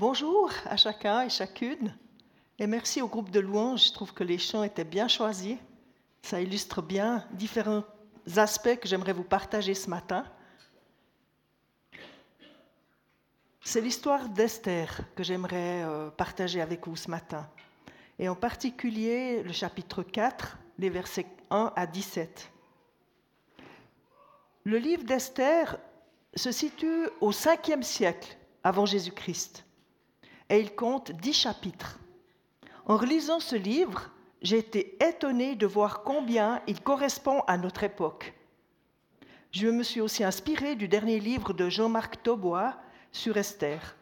Bonjour à chacun et chacune. Et merci au groupe de louanges. Je trouve que les chants étaient bien choisis. Ça illustre bien différents aspects que j'aimerais vous partager ce matin. C'est l'histoire d'Esther que j'aimerais euh, partager avec vous ce matin. Et en particulier le chapitre 4, les versets 1 à 17. Le livre d'Esther se situe au 5e siècle avant Jésus-Christ et il compte dix chapitres. En relisant ce livre, j'ai été étonnée de voir combien il correspond à notre époque. Je me suis aussi inspirée du dernier livre de Jean-Marc Taubois sur Esther.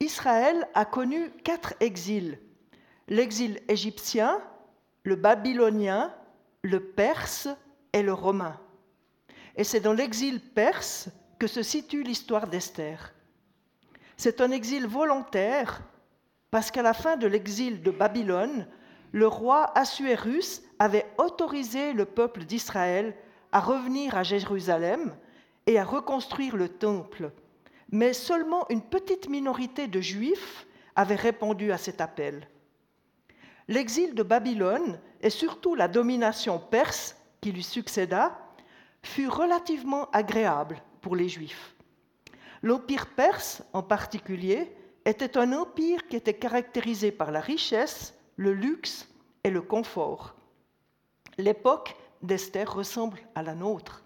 Israël a connu quatre exils. L'exil égyptien, le babylonien, le perse et le romain. Et c'est dans l'exil perse que se situe l'histoire d'Esther. C'est un exil volontaire parce qu'à la fin de l'exil de Babylone, le roi Assuérus avait autorisé le peuple d'Israël à revenir à Jérusalem et à reconstruire le temple. Mais seulement une petite minorité de Juifs avait répondu à cet appel. L'exil de Babylone et surtout la domination perse qui lui succéda fut relativement agréable pour les Juifs. L'Empire perse, en particulier, était un empire qui était caractérisé par la richesse, le luxe et le confort. L'époque d'Esther ressemble à la nôtre.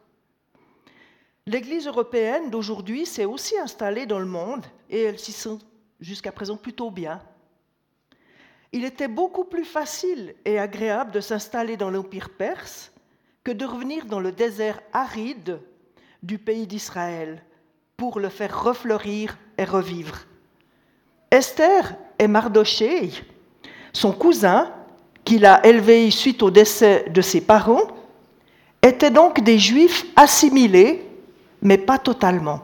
L'Église européenne d'aujourd'hui s'est aussi installée dans le monde et elle s'y sent jusqu'à présent plutôt bien. Il était beaucoup plus facile et agréable de s'installer dans l'Empire perse que de revenir dans le désert aride du pays d'Israël, pour le faire refleurir et revivre. Esther et Mardoché, son cousin, qu'il a élevé suite au décès de ses parents, étaient donc des juifs assimilés, mais pas totalement.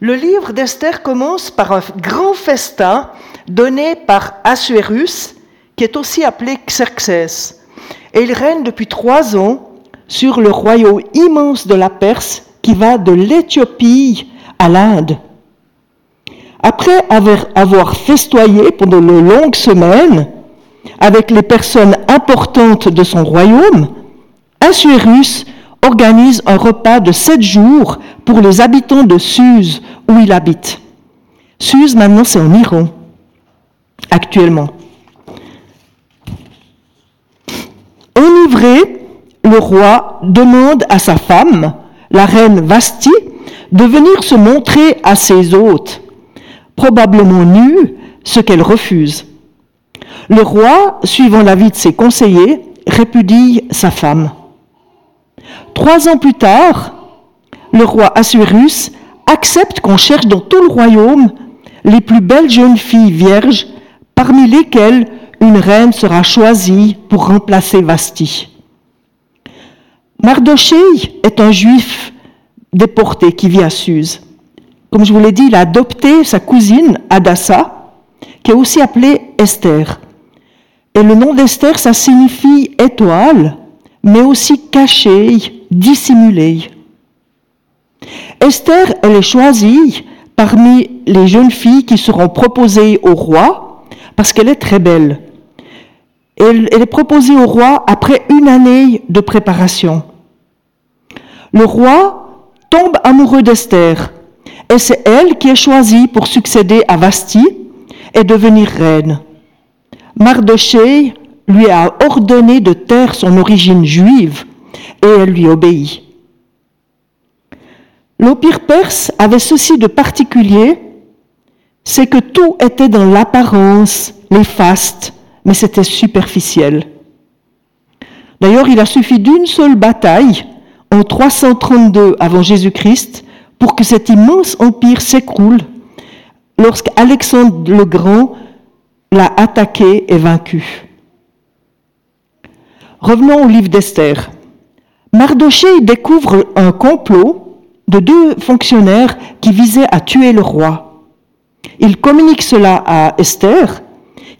Le livre d'Esther commence par un grand festin donné par Assuérus, qui est aussi appelé Xerxès. Et il règne depuis trois ans sur le royaume immense de la Perse qui va de l'Éthiopie à l'Inde. Après avoir, festoyé pendant de longues semaines avec les personnes importantes de son royaume, Assuérus organise un repas de sept jours pour les habitants de Suse, où il habite. Suse, maintenant, c'est en Iran, actuellement. Enivré, le roi demande à sa femme la reine Vasti, de venir se montrer à ses hôtes, probablement nue, ce qu'elle refuse. Le roi, suivant l'avis de ses conseillers, répudie sa femme. Trois ans plus tard, le roi Assuérus accepte qu'on cherche dans tout le royaume les plus belles jeunes filles vierges, parmi lesquelles une reine sera choisie pour remplacer Vasti. Mardoché est un juif déporté qui vit à Suse. Comme je vous l'ai dit, il a adopté sa cousine Adassa, qui est aussi appelée Esther. Et le nom d'Esther, ça signifie étoile, mais aussi cachée, dissimulée. Esther, elle est choisie parmi les jeunes filles qui seront proposées au roi parce qu'elle est très belle. Elle, est proposée au roi après une année de préparation. Le roi tombe amoureux d'Esther et c'est elle qui est choisie pour succéder à Vasti et devenir reine. Mardoché lui a ordonné de taire son origine juive et elle lui obéit. L'Empire perse avait ceci de particulier, c'est que tout était dans l'apparence, les fastes, mais c'était superficiel. D'ailleurs, il a suffi d'une seule bataille en 332 avant Jésus-Christ pour que cet immense empire s'écroule lorsqu'Alexandre le Grand l'a attaqué et vaincu. Revenons au livre d'Esther. Mardoché découvre un complot de deux fonctionnaires qui visaient à tuer le roi. Il communique cela à Esther,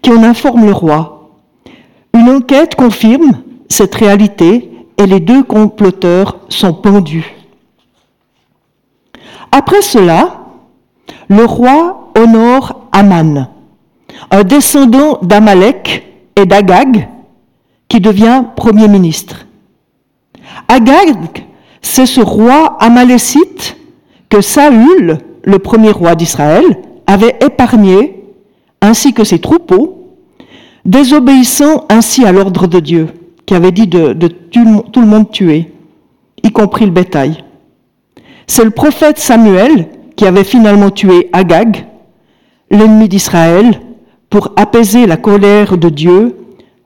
qui en informe le roi. Une enquête confirme cette réalité et les deux comploteurs sont pendus. Après cela, le roi honore Aman, un descendant d'Amalek et d'Agag, qui devient Premier ministre. Agag, c'est ce roi amalécite que Saül, le premier roi d'Israël, avait épargné, ainsi que ses troupeaux, désobéissant ainsi à l'ordre de Dieu, qui avait dit de, tout le monde tuer, y compris le bétail. C'est le prophète Samuel qui avait finalement tué Agag, l'ennemi d'Israël, pour apaiser la colère de Dieu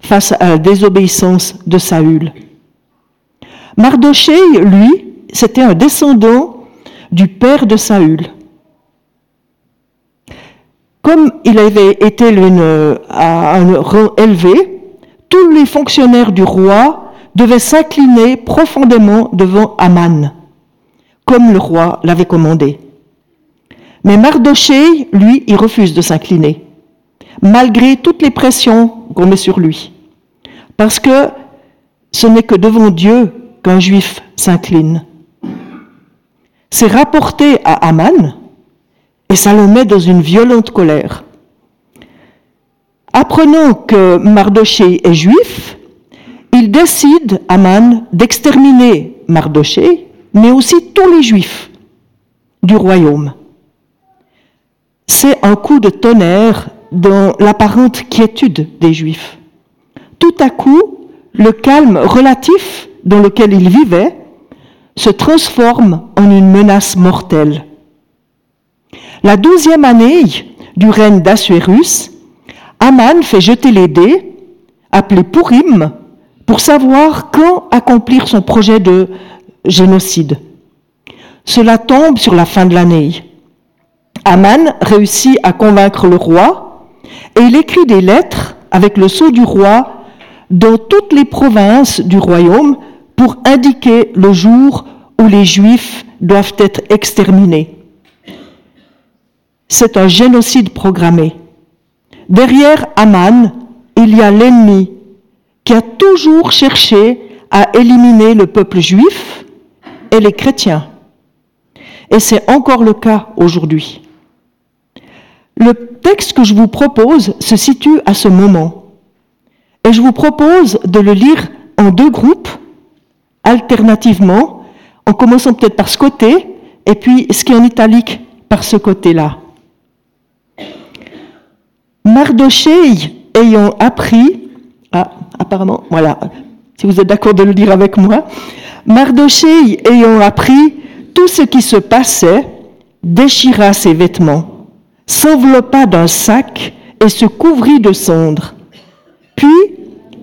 face à la désobéissance de Saül. Mardoché, lui, c'était un descendant du père de Saül. Comme il avait été à un rang élevé, tous les fonctionnaires du roi devaient s'incliner profondément devant Aman, comme le roi l'avait commandé. Mais Mardoché, lui, il refuse de s'incliner, malgré toutes les pressions qu'on met sur lui. Parce que ce n'est que devant Dieu qu'un juif s'incline. C'est rapporté à Aman et ça le met dans une violente colère. Apprenant que Mardoché est juif, il décide, Aman, d'exterminer Mardoché, mais aussi tous les juifs du royaume. C'est un coup de tonnerre dans l'apparente quiétude des juifs. Tout à coup, le calme relatif dans lequel il vivait se transforme en une menace mortelle. La douzième année du règne d'Assuérus, Aman fait jeter les dés, appelés Purim, pour savoir quand accomplir son projet de génocide. Cela tombe sur la fin de l'année. Aman réussit à convaincre le roi et il écrit des lettres avec le sceau du roi dans toutes les provinces du royaume pour indiquer le jour où les Juifs doivent être exterminés. C'est un génocide programmé. Derrière Aman, il y a l'ennemi qui a toujours cherché à éliminer le peuple juif et les chrétiens. Et c'est encore le cas aujourd'hui. Le texte que je vous propose se situe à ce moment. Et je vous propose de le lire en deux groupes alternativement, en commençant peut-être par ce côté, et puis ce qui est en italique par ce côté-là. Mardoché ayant appris, ah, apparemment, voilà, si vous êtes d'accord de le dire avec moi, Mardoché ayant appris tout ce qui se passait, déchira ses vêtements, s'enveloppa d'un sac et se couvrit de cendres. Puis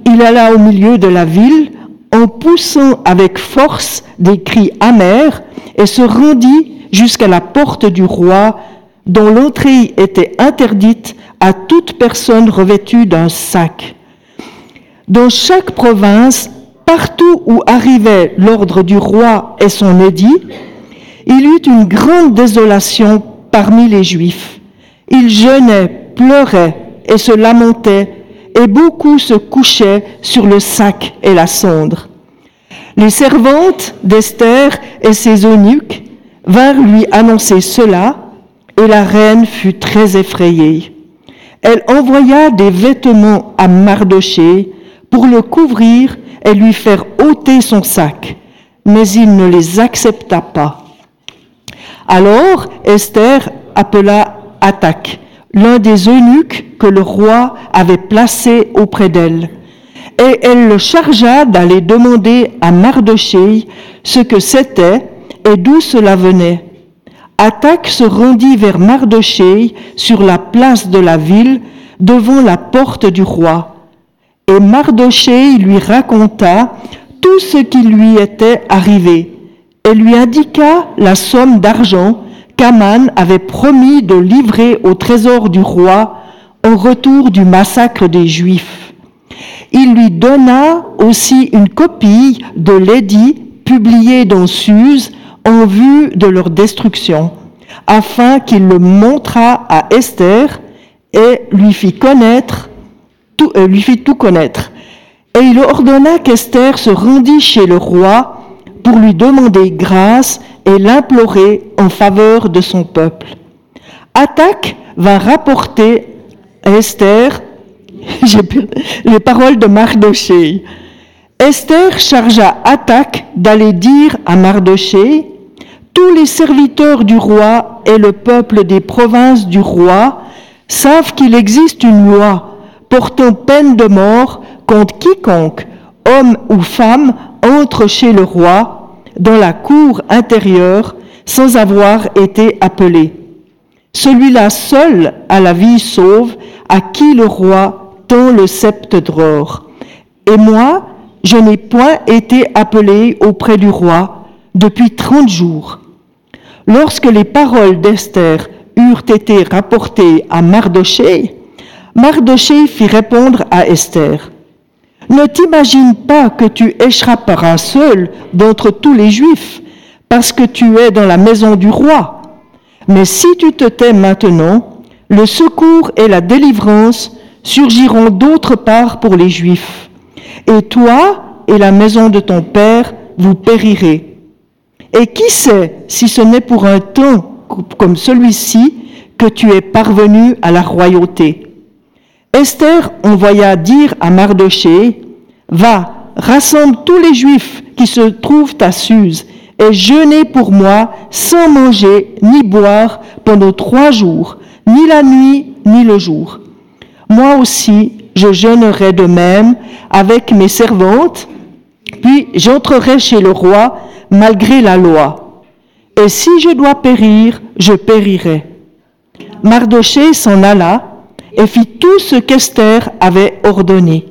il alla au milieu de la ville en poussant avec force des cris amers et se rendit jusqu'à la porte du roi dont l'entrée était interdite à toute personne revêtue d'un sac. Dans chaque province, partout où arrivait l'ordre du roi et son édit, il eut une grande désolation parmi les Juifs. Ils jeûnaient, pleuraient et se lamentaient et beaucoup se couchaient sur le sac et la cendre. Les servantes d'Esther et ses eunuques vinrent lui annoncer cela, et la reine fut très effrayée. Elle envoya des vêtements à Mardoché pour le couvrir et lui faire ôter son sac, mais il ne les accepta pas. Alors Esther appela Attaque l'un des eunuques que le roi avait placé auprès d'elle. Et elle le chargea d'aller demander à Mardoché ce que c'était et d'où cela venait. Attaque se rendit vers Mardoché sur la place de la ville, devant la porte du roi. Et Mardoché lui raconta tout ce qui lui était arrivé et lui indiqua la somme d'argent qu'Aman avait promis de livrer au trésor du roi au retour du massacre des Juifs. Il lui donna aussi une copie de l'édit publié dans Suse en vue de leur destruction, afin qu'il le montrât à Esther et lui fit connaître, tout, euh, lui fit tout connaître. Et il ordonna qu'Esther se rendît chez le roi pour lui demander grâce et l'implorer en faveur de son peuple. Attaque va rapporter à Esther les paroles de Mardoché. Esther chargea Attaque d'aller dire à Mardoché, tous les serviteurs du roi et le peuple des provinces du roi savent qu'il existe une loi portant peine de mort contre quiconque, homme ou femme, entre chez le roi dans la cour intérieure sans avoir été appelé. Celui-là seul a la vie sauve, à qui le roi tend le sceptre d'or. Et moi, je n'ai point été appelé auprès du roi depuis trente jours. Lorsque les paroles d'Esther eurent été rapportées à Mardoché, Mardoché fit répondre à Esther, Ne t'imagine pas que tu échapperas seul d'entre tous les Juifs, parce que tu es dans la maison du roi. Mais si tu te tais maintenant, le secours et la délivrance surgiront d'autre part pour les Juifs. Et toi et la maison de ton Père, vous périrez. Et qui sait si ce n'est pour un temps comme celui-ci que tu es parvenu à la royauté. Esther envoya dire à Mardoché, Va, rassemble tous les Juifs qui se trouvent à Suse et jeûnez pour moi sans manger ni boire pendant trois jours, ni la nuit ni le jour. Moi aussi, je jeûnerai de même avec mes servantes, puis j'entrerai chez le roi malgré la loi. Et si je dois périr, je périrai. Mardoché s'en alla et fit tout ce qu'Esther avait ordonné.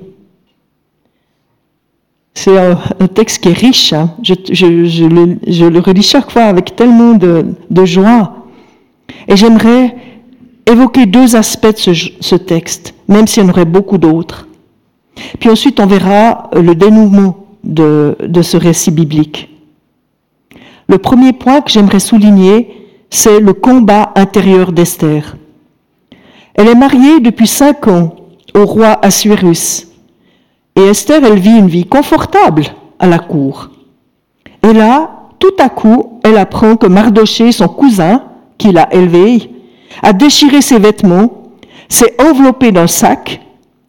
C'est un, texte qui est riche. Hein. Je, le, relis chaque fois avec tellement de, joie. Et j'aimerais évoquer deux aspects de ce, texte, même s'il y en aurait beaucoup d'autres. Puis ensuite, on verra le dénouement de ce récit biblique. Le premier point que j'aimerais souligner, c'est le combat intérieur d'Esther. Elle est mariée depuis cinq ans au roi Assuérus. Et Esther, elle vit une vie confortable à la cour. Et là, tout à coup, elle apprend que Mardoché, son cousin, qui l'a élevé, a déchiré ses vêtements, s'est enveloppé d'un sac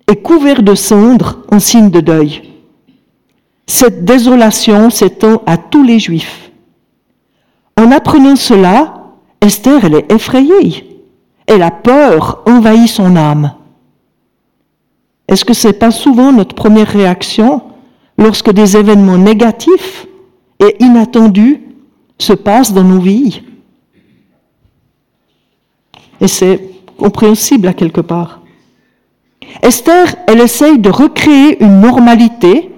et couvert de cendres en signe de deuil. Cette désolation s'étend à tous les Juifs. En apprenant cela, Esther, elle est effrayée. Et la peur envahit son âme. Est-ce que ce n'est pas souvent notre première réaction lorsque des événements négatifs et inattendus se passent dans nos vies? Et c'est compréhensible à quelque part. Esther, elle essaye de recréer une normalité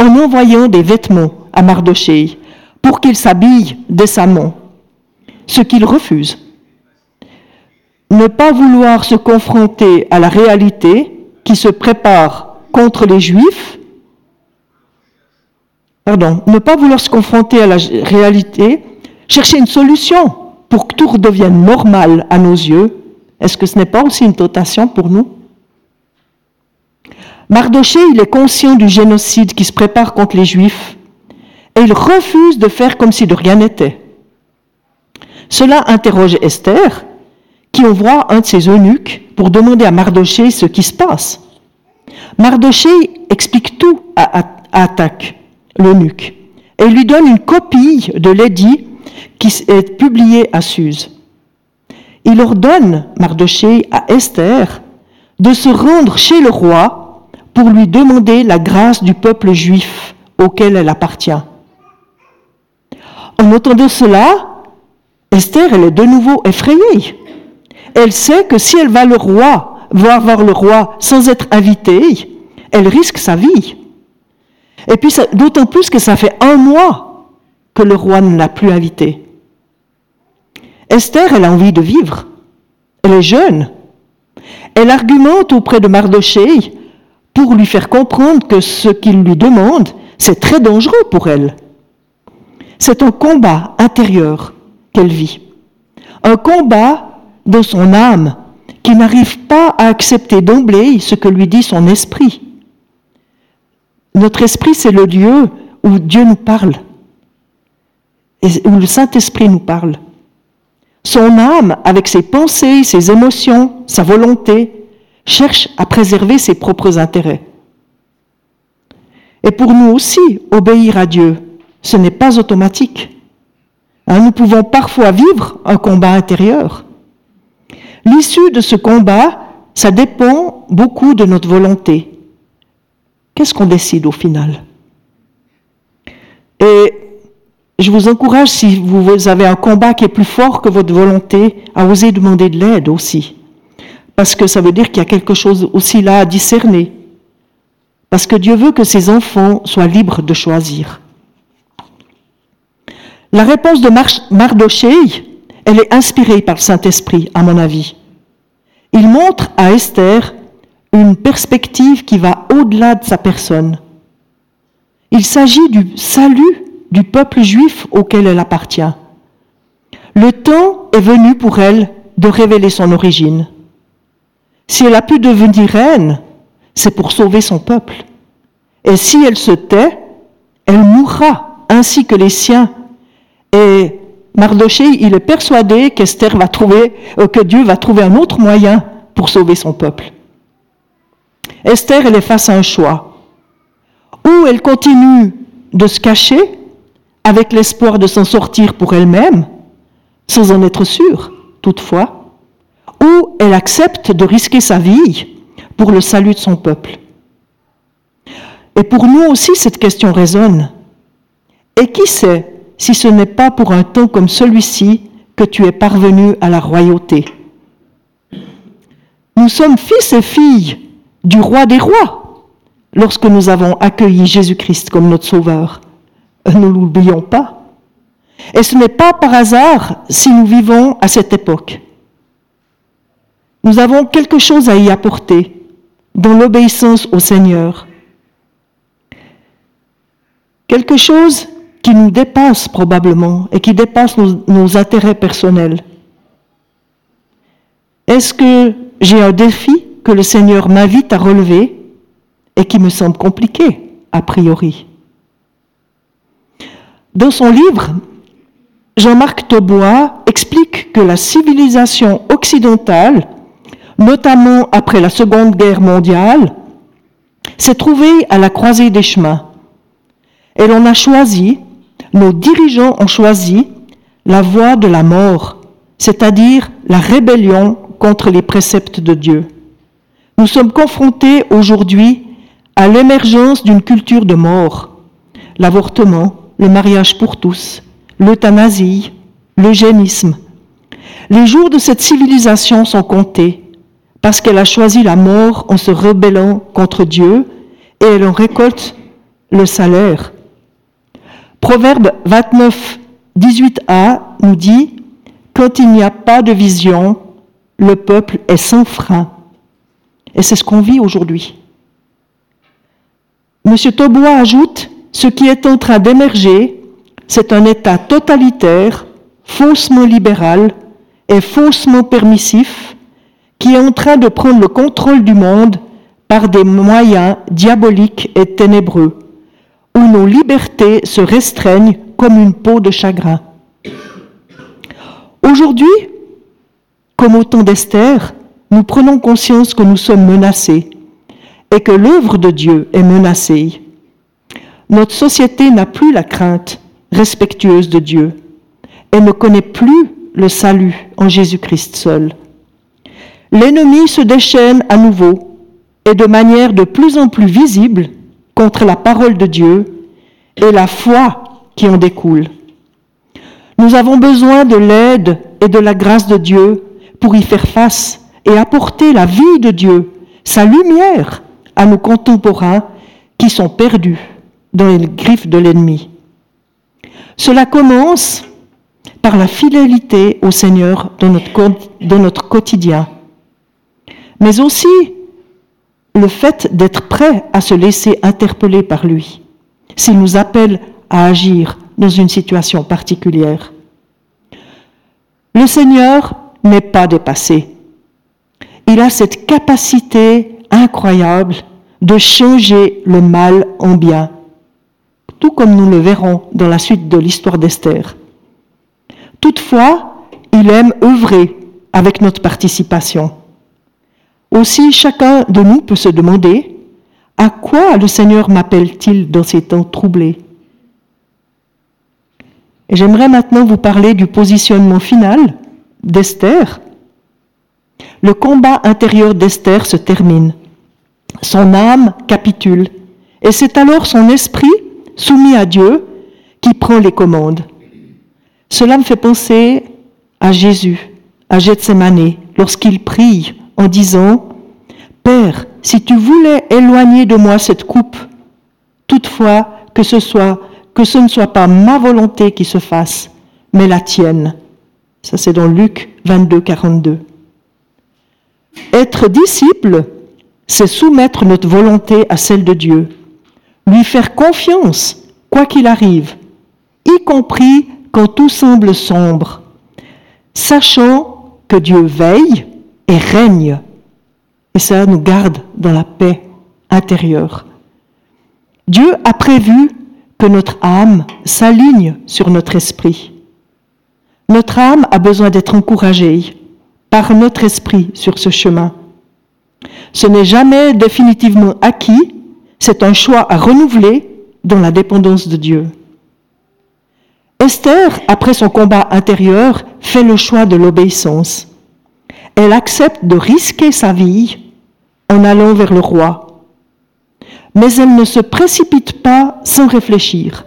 en envoyant des vêtements à Mardoché pour qu'il s'habille décemment, ce qu'il refuse. Ne pas vouloir se confronter à la réalité qui se prépare contre les Juifs, pardon, ne pas vouloir se confronter à la réalité, chercher une solution pour que tout redevienne normal à nos yeux, est-ce que ce n'est pas aussi une tentation pour nous? Mardoché, il est conscient du génocide qui se prépare contre les Juifs et il refuse de faire comme si de rien n'était. Cela interroge Esther, qui envoie un de ses eunuques pour demander à Mardoché ce qui se passe. Mardoché explique tout à, Attaque, l'eunuque, et lui donne une copie de l'édit qui est publié à Suse. Il ordonne, Mardoché, à Esther de se rendre chez le roi pour lui demander la grâce du peuple juif auquel elle appartient. En entendant cela, Esther, elle est de nouveau effrayée elle sait que si elle va le roi, voir voir le roi sans être invitée, elle risque sa vie. Et puis d'autant plus que ça fait un mois que le roi ne l'a plus invitée. Esther, elle a envie de vivre. Elle est jeune. Elle argumente auprès de Mardoché pour lui faire comprendre que ce qu'il lui demande, c'est très dangereux pour elle. C'est un combat intérieur qu'elle vit. Un combat de son âme qui n'arrive pas à accepter d'emblée ce que lui dit son esprit. Notre esprit, c'est le lieu où Dieu nous parle, et où le Saint-Esprit nous parle. son âme, avec ses pensées, ses émotions, sa volonté, cherche à préserver ses propres intérêts. Et pour nous aussi, obéir à Dieu, ce n'est pas automatique. Hein, nous pouvons parfois vivre un combat intérieur. L'issue de ce combat, ça dépend beaucoup de notre volonté. Qu'est-ce qu'on décide au final? Et je vous encourage, si vous avez un combat qui est plus fort que votre volonté, à oser demander de l'aide aussi. Parce que ça veut dire qu'il y a quelque chose aussi là à discerner. Parce que Dieu veut que ses enfants soient libres de choisir. La réponse de Mardoché, elle est inspirée par le Saint-Esprit, à mon avis. Il montre à Esther une perspective qui va au-delà de sa personne. Il s'agit du salut du peuple juif auquel elle appartient. Le temps est venu pour elle de révéler son origine. Si elle a pu devenir reine, c'est pour sauver son peuple. Et si elle se tait, elle mourra ainsi que les siens. Et Mardoché, il est persuadé qu'Esther va trouver, euh, que Dieu va trouver un autre moyen pour sauver son peuple. Esther, elle est face à un choix. Ou elle continue de se cacher avec l'espoir de s'en sortir pour elle-même, sans en être sûre, toutefois, ou elle accepte de risquer sa vie pour le salut de son peuple. Et pour nous aussi, cette question résonne. Et qui sait si ce n'est pas pour un temps comme celui-ci que tu es parvenu à la royauté Nous sommes fils et filles du roi des rois lorsque nous avons accueilli Jésus-Christ comme notre sauveur. Ne l'oublions pas. Et ce n'est pas par hasard si nous vivons à cette époque. Nous avons quelque chose à y apporter dans l'obéissance au Seigneur. Quelque chose qui nous dépasse probablement et qui dépasse nos, intérêts personnels. Est-ce que j'ai un défi que le Seigneur m'invite à relever et qui me semble compliqué a priori? Dans son livre, Jean-Marc Taubois explique que la civilisation occidentale notamment après la Seconde Guerre mondiale, s'est trouvée à la croisée des chemins. Et l'on a choisi, nos dirigeants ont choisi la voie de la mort, c'est-à-dire la rébellion contre les préceptes de Dieu. Nous sommes confrontés aujourd'hui à l'émergence d'une culture de mort, l'avortement, le mariage pour tous, l'euthanasie, l'eugénisme. Les jours de cette civilisation sont comptés parce qu'elle a choisi la mort en se rebellant contre Dieu et elle en récolte le salaire. Proverbe 29, 18a nous dit, Quand il n'y a pas de vision, le peuple est sans frein. Et c'est ce qu'on vit aujourd'hui. Monsieur Taubois ajoute, ce qui est en train d'émerger, c'est un État totalitaire, faussement libéral et faussement permissif, qui est en train de prendre le contrôle du monde par des moyens diaboliques et ténébreux, où nos libertés se restreignent comme une peau de chagrin. Aujourd'hui, comme au temps d'Esther, nous prenons conscience que nous sommes menacés et que l'œuvre de Dieu est menacée. Notre société n'a plus la crainte respectueuse de Dieu. Elle ne connaît plus le salut en Jésus-Christ seul l'ennemi se déchaîne à nouveau et de manière de plus en plus visible contre la parole de Dieu et la foi qui en découle. Nous avons besoin de l'aide et de la grâce de Dieu pour y faire face et apporter la vie de Dieu, sa lumière à nos contemporains qui sont perdus dans les griffes de l'ennemi. Cela commence par la fidélité au Seigneur dans notre, dans notre quotidien mais aussi le fait d'être prêt à se laisser interpeller par lui, s'il nous appelle à agir dans une situation particulière. Le Seigneur n'est pas dépassé. Il a cette capacité incroyable de changer le mal en bien, tout comme nous le verrons dans la suite de l'histoire d'Esther. Toutefois, il aime œuvrer avec notre participation. Aussi, chacun de nous peut se demander, à quoi le Seigneur m'appelle-t-il dans ces temps troublés j'aimerais maintenant vous parler du positionnement final d'Esther. Le combat intérieur d'Esther se termine. Son âme capitule. Et c'est alors son esprit, soumis à Dieu, qui prend les commandes. Cela me fait penser à Jésus, à Gethsemane, lorsqu'il prie en disant, Père, si tu voulais éloigner de moi cette coupe, toutefois que ce soit que ce ne soit pas ma volonté qui se fasse, mais la tienne. Ça c'est dans Luc 22, 42. Être disciple, c'est soumettre notre volonté à celle de Dieu, lui faire confiance, quoi qu'il arrive, y compris quand tout semble sombre, sachant que Dieu veille et règne. Et ça nous garde dans la paix intérieure. Dieu a prévu que notre âme s'aligne sur notre esprit. Notre âme a besoin d'être encouragée par notre esprit sur ce chemin. Ce n'est jamais définitivement acquis, c'est un choix à renouveler dans la dépendance de Dieu. Esther, après son combat intérieur, fait le choix de l'obéissance. Elle accepte de risquer sa vie en allant vers le roi. Mais elle ne se précipite pas sans réfléchir.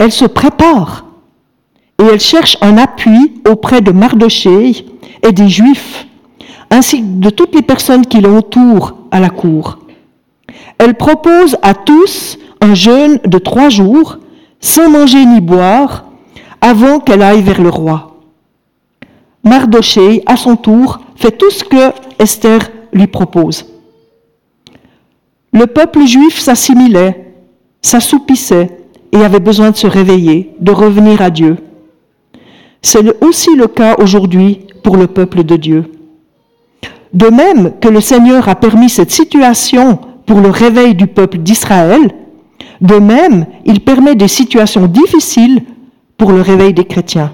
Elle se prépare et elle cherche un appui auprès de Mardoché et des Juifs, ainsi que de toutes les personnes qui l'entourent à la cour. Elle propose à tous un jeûne de trois jours sans manger ni boire, avant qu'elle aille vers le roi. Mardoché, à son tour, fait tout ce que Esther lui propose. Le peuple juif s'assimilait, s'assoupissait et avait besoin de se réveiller, de revenir à Dieu. C'est aussi le cas aujourd'hui pour le peuple de Dieu. De même que le Seigneur a permis cette situation pour le réveil du peuple d'Israël, de même, il permet des situations difficiles pour le réveil des chrétiens.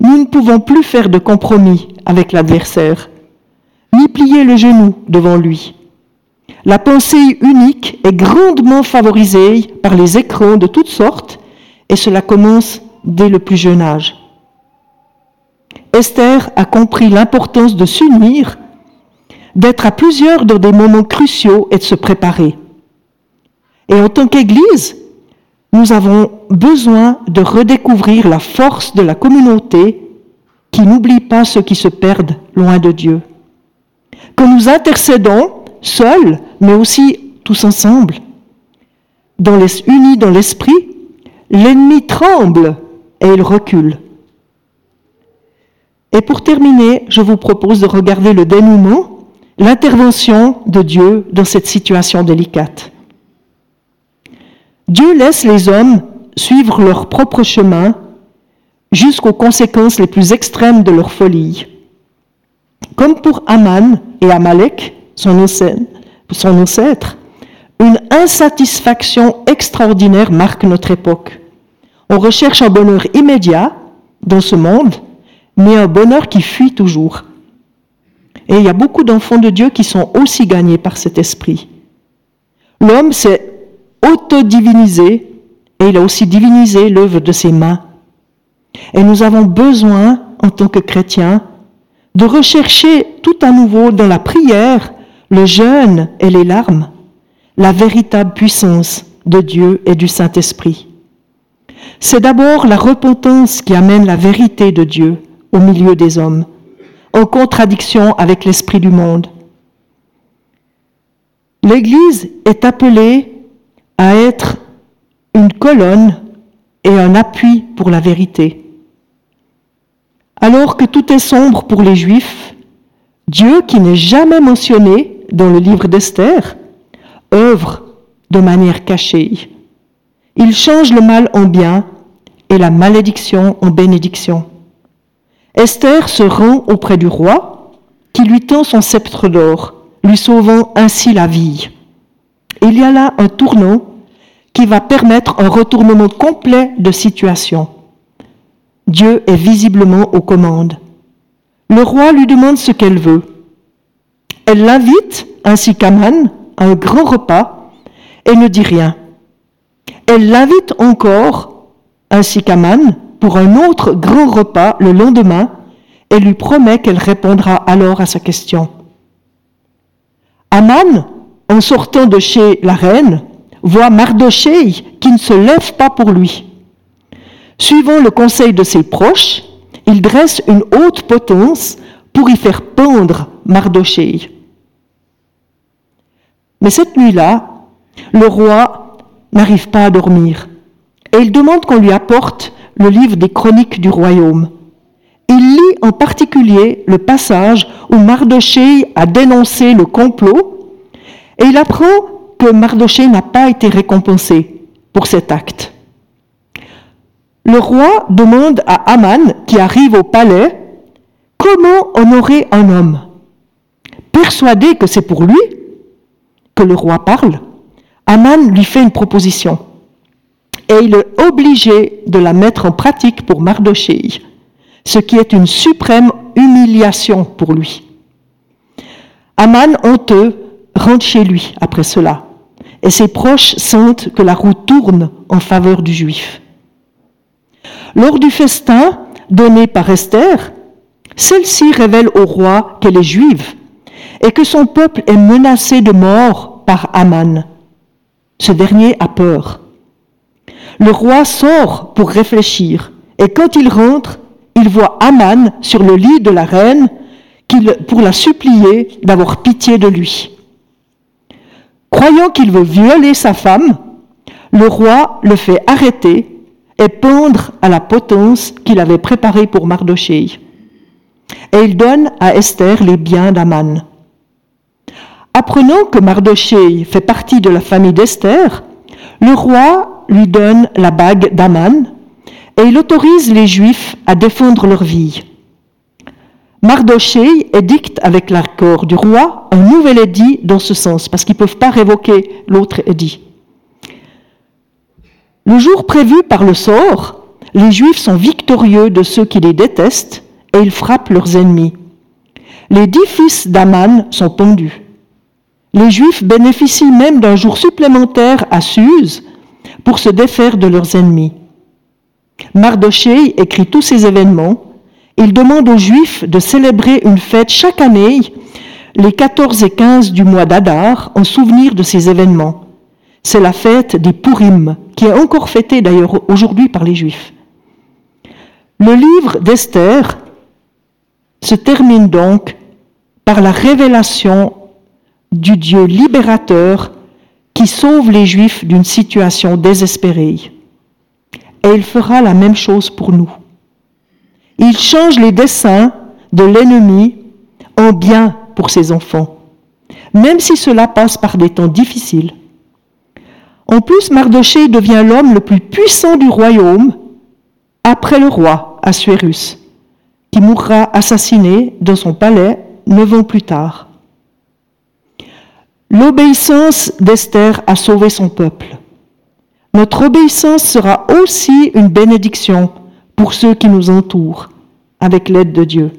Nous ne pouvons plus faire de compromis avec l'adversaire, ni plier le genou devant lui. La pensée unique est grandement favorisée par les écrans de toutes sortes, et cela commence dès le plus jeune âge. Esther a compris l'importance de s'unir, d'être à plusieurs dans des moments cruciaux et de se préparer. Et en tant qu'Église, nous avons besoin de redécouvrir la force de la communauté qui n'oublie pas ceux qui se perdent loin de Dieu. Que nous intercédons seuls, mais aussi tous ensemble. Unis dans l'esprit, l'ennemi tremble et il recule. Et pour terminer, je vous propose de regarder le dénouement, l'intervention de Dieu dans cette situation délicate. Dieu laisse les hommes suivre leur propre chemin jusqu'aux conséquences les plus extrêmes de leur folie. Comme pour Aman et Amalek, son ancêtre, une insatisfaction extraordinaire marque notre époque. On recherche un bonheur immédiat dans ce monde, mais un bonheur qui fuit toujours. Et il y a beaucoup d'enfants de Dieu qui sont aussi gagnés par cet esprit. L'homme s'est auto-divinisé et il a aussi divinisé l'œuvre de ses mains. Et nous avons besoin, en tant que chrétiens, de rechercher tout à nouveau dans la prière, le jeûne et les larmes, la véritable puissance de Dieu et du Saint-Esprit. C'est d'abord la repentance qui amène la vérité de Dieu au milieu des hommes, en contradiction avec l'esprit du monde. L'Église est appelée à être une colonne et un appui pour la vérité. Alors que tout est sombre pour les Juifs, Dieu, qui n'est jamais mentionné dans le livre d'Esther, œuvre de manière cachée. Il change le mal en bien et la malédiction en bénédiction. Esther se rend auprès du roi, qui lui tend son sceptre d'or, lui sauvant ainsi la vie. Il y a là un tournant qui va permettre un retournement complet de situation. Dieu est visiblement aux commandes. Le roi lui demande ce qu'elle veut. Elle l'invite, ainsi qu'Aman, à un grand repas et ne dit rien. Elle l'invite encore, ainsi qu'Aman, pour un autre grand repas le lendemain et lui promet qu'elle répondra alors à sa question. Aman, en sortant de chez la reine, voit Mardoché qui ne se lève pas pour lui. Suivant le conseil de ses proches, il dresse une haute potence pour y faire pendre Mardoché. Mais cette nuit-là, le roi n'arrive pas à dormir et il demande qu'on lui apporte le livre des chroniques du royaume. Il lit en particulier le passage où Mardoché a dénoncé le complot et il apprend que Mardoché n'a pas été récompensé pour cet acte. Le roi demande à Aman, qui arrive au palais, comment honorer un homme. Persuadé que c'est pour lui que le roi parle, Aman lui fait une proposition. Et il est obligé de la mettre en pratique pour Mardoché, ce qui est une suprême humiliation pour lui. Aman, honteux, rentre chez lui après cela, et ses proches sentent que la roue tourne en faveur du juif. Lors du festin donné par Esther, celle-ci révèle au roi qu'elle est juive et que son peuple est menacé de mort par Aman. Ce dernier a peur. Le roi sort pour réfléchir et quand il rentre, il voit Aman sur le lit de la reine pour la supplier d'avoir pitié de lui. Croyant qu'il veut violer sa femme, le roi le fait arrêter et pendre à la potence qu'il avait préparée pour Mardoché. Et il donne à Esther les biens d'Aman. Apprenant que Mardoché fait partie de la famille d'Esther, le roi lui donne la bague d'Aman et il autorise les Juifs à défendre leur vie. Mardoché édicte avec l'accord du roi un nouvel édit dans ce sens, parce qu'ils ne peuvent pas révoquer l'autre édit. Le jour prévu par le sort, les Juifs sont victorieux de ceux qui les détestent et ils frappent leurs ennemis. Les dix fils d'Aman sont pendus. Les Juifs bénéficient même d'un jour supplémentaire à Suse pour se défaire de leurs ennemis. Mardoché écrit tous ces événements. Il demande aux Juifs de célébrer une fête chaque année, les 14 et 15 du mois d'Adar, en souvenir de ces événements. C'est la fête des Purim, qui est encore fêtée d'ailleurs aujourd'hui par les Juifs. Le livre d'Esther se termine donc par la révélation du Dieu libérateur qui sauve les Juifs d'une situation désespérée. Et il fera la même chose pour nous. Il change les desseins de l'ennemi en bien pour ses enfants, même si cela passe par des temps difficiles. En plus, Mardoché devient l'homme le plus puissant du royaume après le roi Assuérus, qui mourra assassiné dans son palais neuf ans plus tard. L'obéissance d'Esther a sauvé son peuple. Notre obéissance sera aussi une bénédiction pour ceux qui nous entourent, avec l'aide de Dieu.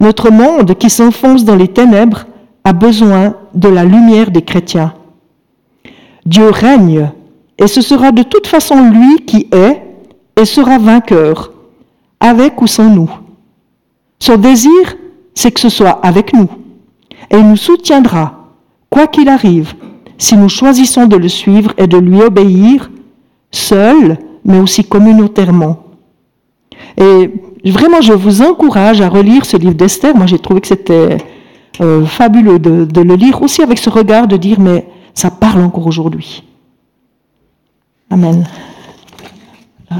Notre monde qui s'enfonce dans les ténèbres a besoin de la lumière des chrétiens. Dieu règne, et ce sera de toute façon lui qui est et sera vainqueur, avec ou sans nous. Son désir, c'est que ce soit avec nous, et il nous soutiendra, quoi qu'il arrive, si nous choisissons de le suivre et de lui obéir, seul, mais aussi communautairement. Et vraiment, je vous encourage à relire ce livre d'Esther. Moi, j'ai trouvé que c'était euh, fabuleux de, de le lire aussi avec ce regard de dire, mais ça parle encore aujourd'hui. Amen.